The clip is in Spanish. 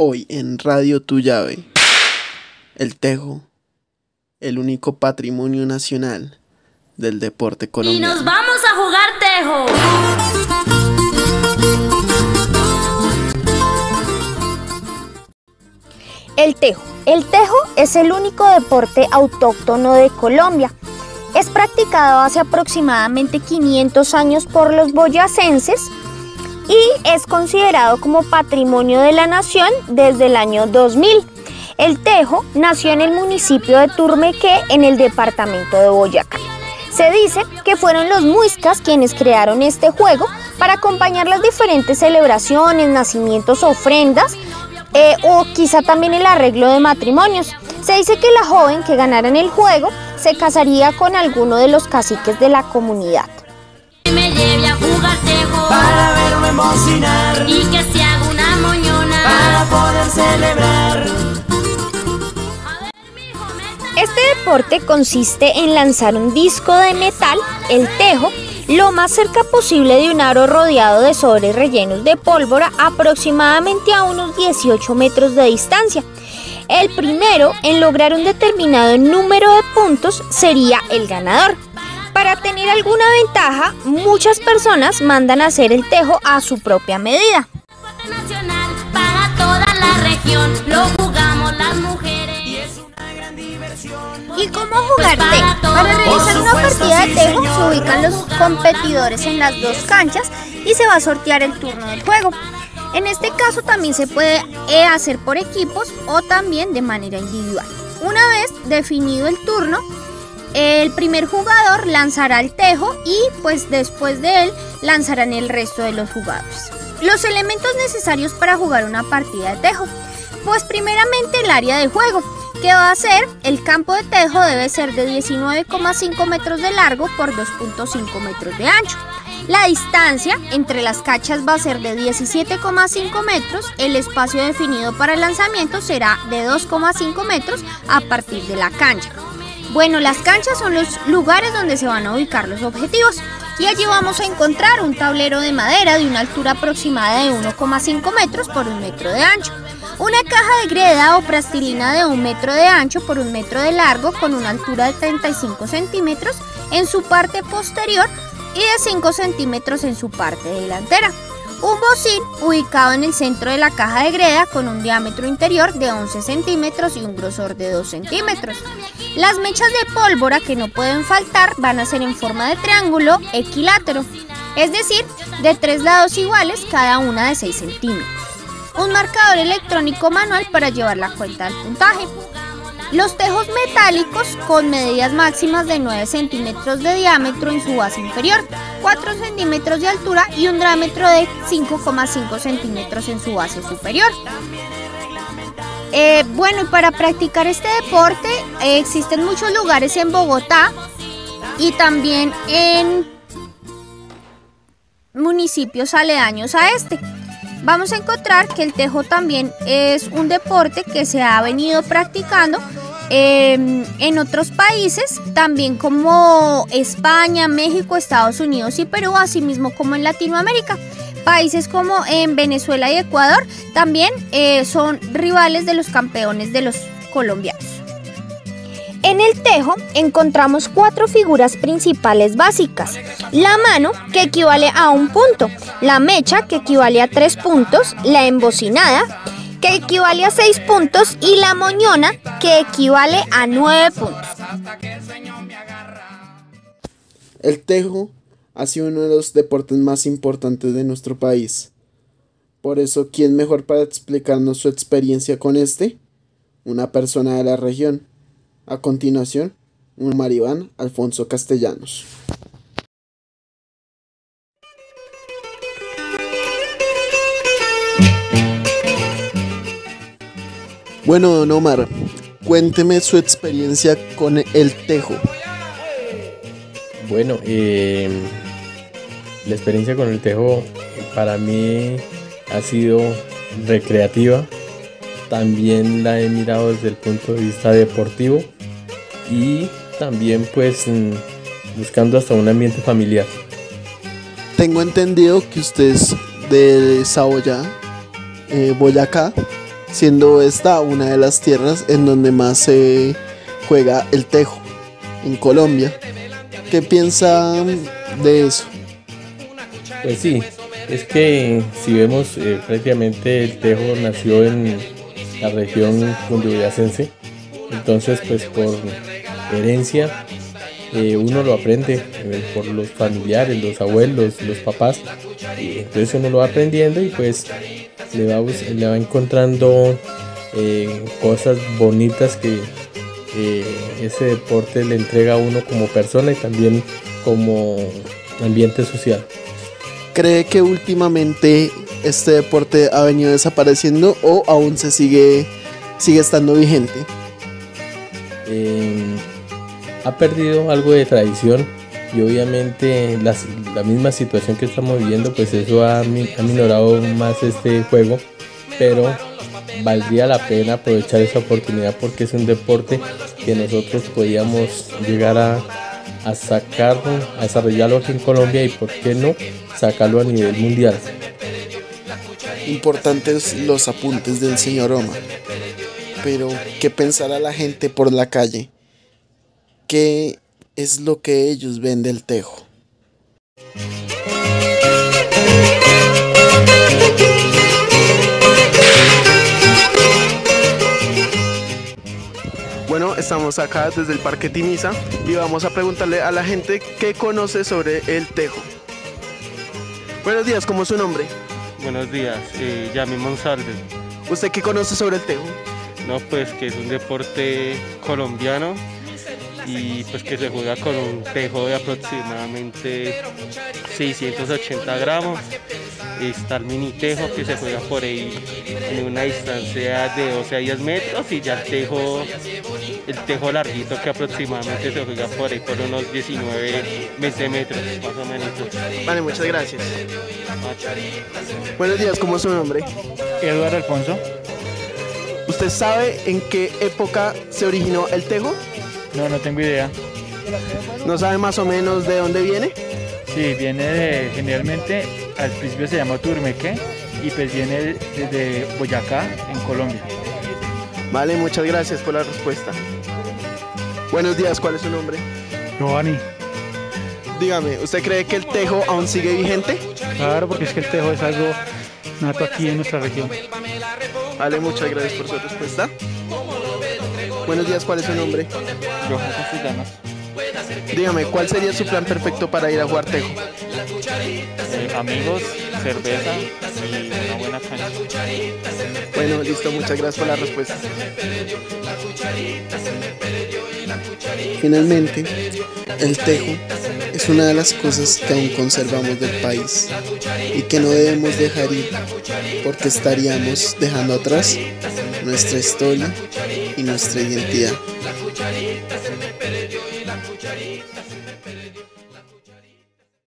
Hoy en Radio Tu Llave, el Tejo, el único patrimonio nacional del deporte colombiano. Y nos vamos a jugar Tejo. El tejo. El tejo es el único deporte autóctono de Colombia. Es practicado hace aproximadamente 500 años por los boyacenses y es considerado como patrimonio de la nación desde el año 2000. El tejo nació en el municipio de Turmeque en el departamento de Boyacá. Se dice que fueron los muiscas quienes crearon este juego para acompañar las diferentes celebraciones, nacimientos, ofrendas eh, o quizá también el arreglo de matrimonios. Se dice que la joven que ganara en el juego se casaría con alguno de los caciques de la comunidad. Me lleve a jugar y que se haga una moñona para poder celebrar. Este deporte consiste en lanzar un disco de metal, el tejo, lo más cerca posible de un aro rodeado de sobres rellenos de pólvora aproximadamente a unos 18 metros de distancia. El primero en lograr un determinado número de puntos sería el ganador. Para tener alguna ventaja, muchas personas mandan a hacer el tejo a su propia medida. Y es una gran diversión. ¿Y cómo jugar tejo? Para realizar una partida de tejo se ubican los competidores en las dos canchas y se va a sortear el turno del juego. En este caso también se puede eh, hacer por equipos o también de manera individual. Una vez definido el turno, el primer jugador lanzará el tejo y pues después de él lanzarán el resto de los jugadores. Los elementos necesarios para jugar una partida de tejo. Pues primeramente el área de juego, que va a ser el campo de tejo debe ser de 19,5 metros de largo por 2.5 metros de ancho. La distancia entre las cachas va a ser de 17,5 metros. El espacio definido para el lanzamiento será de 2,5 metros a partir de la cancha. Bueno, las canchas son los lugares donde se van a ubicar los objetivos y allí vamos a encontrar un tablero de madera de una altura aproximada de 1,5 metros por un metro de ancho. Una caja de greda o plastilina de un metro de ancho por un metro de largo con una altura de 35 centímetros en su parte posterior y de 5 centímetros en su parte delantera. Un bocín ubicado en el centro de la caja de greda con un diámetro interior de 11 centímetros y un grosor de 2 centímetros. Las mechas de pólvora que no pueden faltar van a ser en forma de triángulo equilátero, es decir, de tres lados iguales cada una de 6 centímetros. Un marcador electrónico manual para llevar la cuenta del puntaje. Los tejos metálicos con medidas máximas de 9 centímetros de diámetro en su base inferior, 4 centímetros de altura y un diámetro de 5,5 centímetros en su base superior. Eh, bueno, y para practicar este deporte eh, existen muchos lugares en Bogotá y también en municipios aledaños a este. Vamos a encontrar que el tejo también es un deporte que se ha venido practicando eh, en otros países, también como España, México, Estados Unidos y Perú, así mismo como en Latinoamérica. Países como en Venezuela y Ecuador también eh, son rivales de los campeones de los colombianos. En el tejo encontramos cuatro figuras principales básicas. La mano, que equivale a un punto. La mecha, que equivale a tres puntos. La embocinada, que equivale a seis puntos. Y la moñona, que equivale a nueve puntos. El tejo ha sido uno de los deportes más importantes de nuestro país. Por eso, ¿quién mejor para explicarnos su experiencia con este? Una persona de la región. A continuación, un maribán Alfonso Castellanos. Bueno, don Omar, cuénteme su experiencia con el tejo. Bueno, eh, la experiencia con el tejo para mí ha sido recreativa. También la he mirado desde el punto de vista deportivo y también pues mm, buscando hasta un ambiente familiar. Tengo entendido que usted es de Saboya, eh, Boyacá. Siendo esta una de las tierras en donde más se juega el tejo, en Colombia. ¿Qué piensa de eso? Pues sí, es que si vemos eh, prácticamente el tejo nació en la región cundiboyacense, entonces pues por herencia eh, uno lo aprende eh, por los familiares, los abuelos, los papás, entonces uno lo va aprendiendo y pues le va, le va encontrando eh, cosas bonitas que eh, ese deporte le entrega a uno como persona y también como ambiente social. ¿Cree que últimamente este deporte ha venido desapareciendo o aún se sigue, sigue estando vigente? eh, ha perdido algo de tradición y obviamente las- la misma situación que estamos viviendo pues eso ha, ha minorado más este juego pero valdría la pena aprovechar esa oportunidad porque es un deporte que nosotros podíamos llegar a, a sacarlo, a desarrollarlo aquí en Colombia y por qué no sacarlo a nivel mundial. Importantes los apuntes del señor Omar. Pero, ¿qué pensará la gente por la calle? ¿Qué es lo que ellos ven del tejo? Bueno, estamos acá desde el Parque Tiniza y vamos a preguntarle a la gente qué conoce sobre el tejo. Buenos días, ¿cómo es su nombre? Buenos días, eh, Yami Monsalve. ¿Usted qué conoce sobre el tejo? No, pues que es un deporte colombiano y pues que se juega con un tejo de aproximadamente 680 gramos. Está el mini tejo que se juega por ahí en una distancia de 12 a 10 metros y ya el tejo, el tejo larguito que aproximadamente se juega por ahí por unos 19, 20 metros más o menos. Vale, muchas gracias. Buenos días, ¿cómo es su nombre? Eduardo Alfonso. ¿Usted sabe en qué época se originó el tejo? No, no tengo idea. ¿No sabe más o menos de dónde viene? Sí, viene de, generalmente, al principio se llama Turmeque y pues viene desde Boyacá, en Colombia. Vale, muchas gracias por la respuesta. Buenos días, ¿cuál es su nombre? Giovanni. Dígame, ¿usted cree que el tejo aún sigue vigente? Claro, porque es que el tejo es algo nato aquí en nuestra región. Vale, muchas gracias por su respuesta. Buenos días, ¿cuál es su nombre? Johan Castellanos. Dígame, ¿cuál sería su plan perfecto para ir a jugar tejo? Eh, amigos, cerveza y una buena cancha. Bueno, listo, muchas gracias por la respuesta. Finalmente, el tejo es una de las cosas que aún conservamos del país y que no debemos dejar ir porque estaríamos dejando atrás nuestra historia y nuestra identidad cucharitas en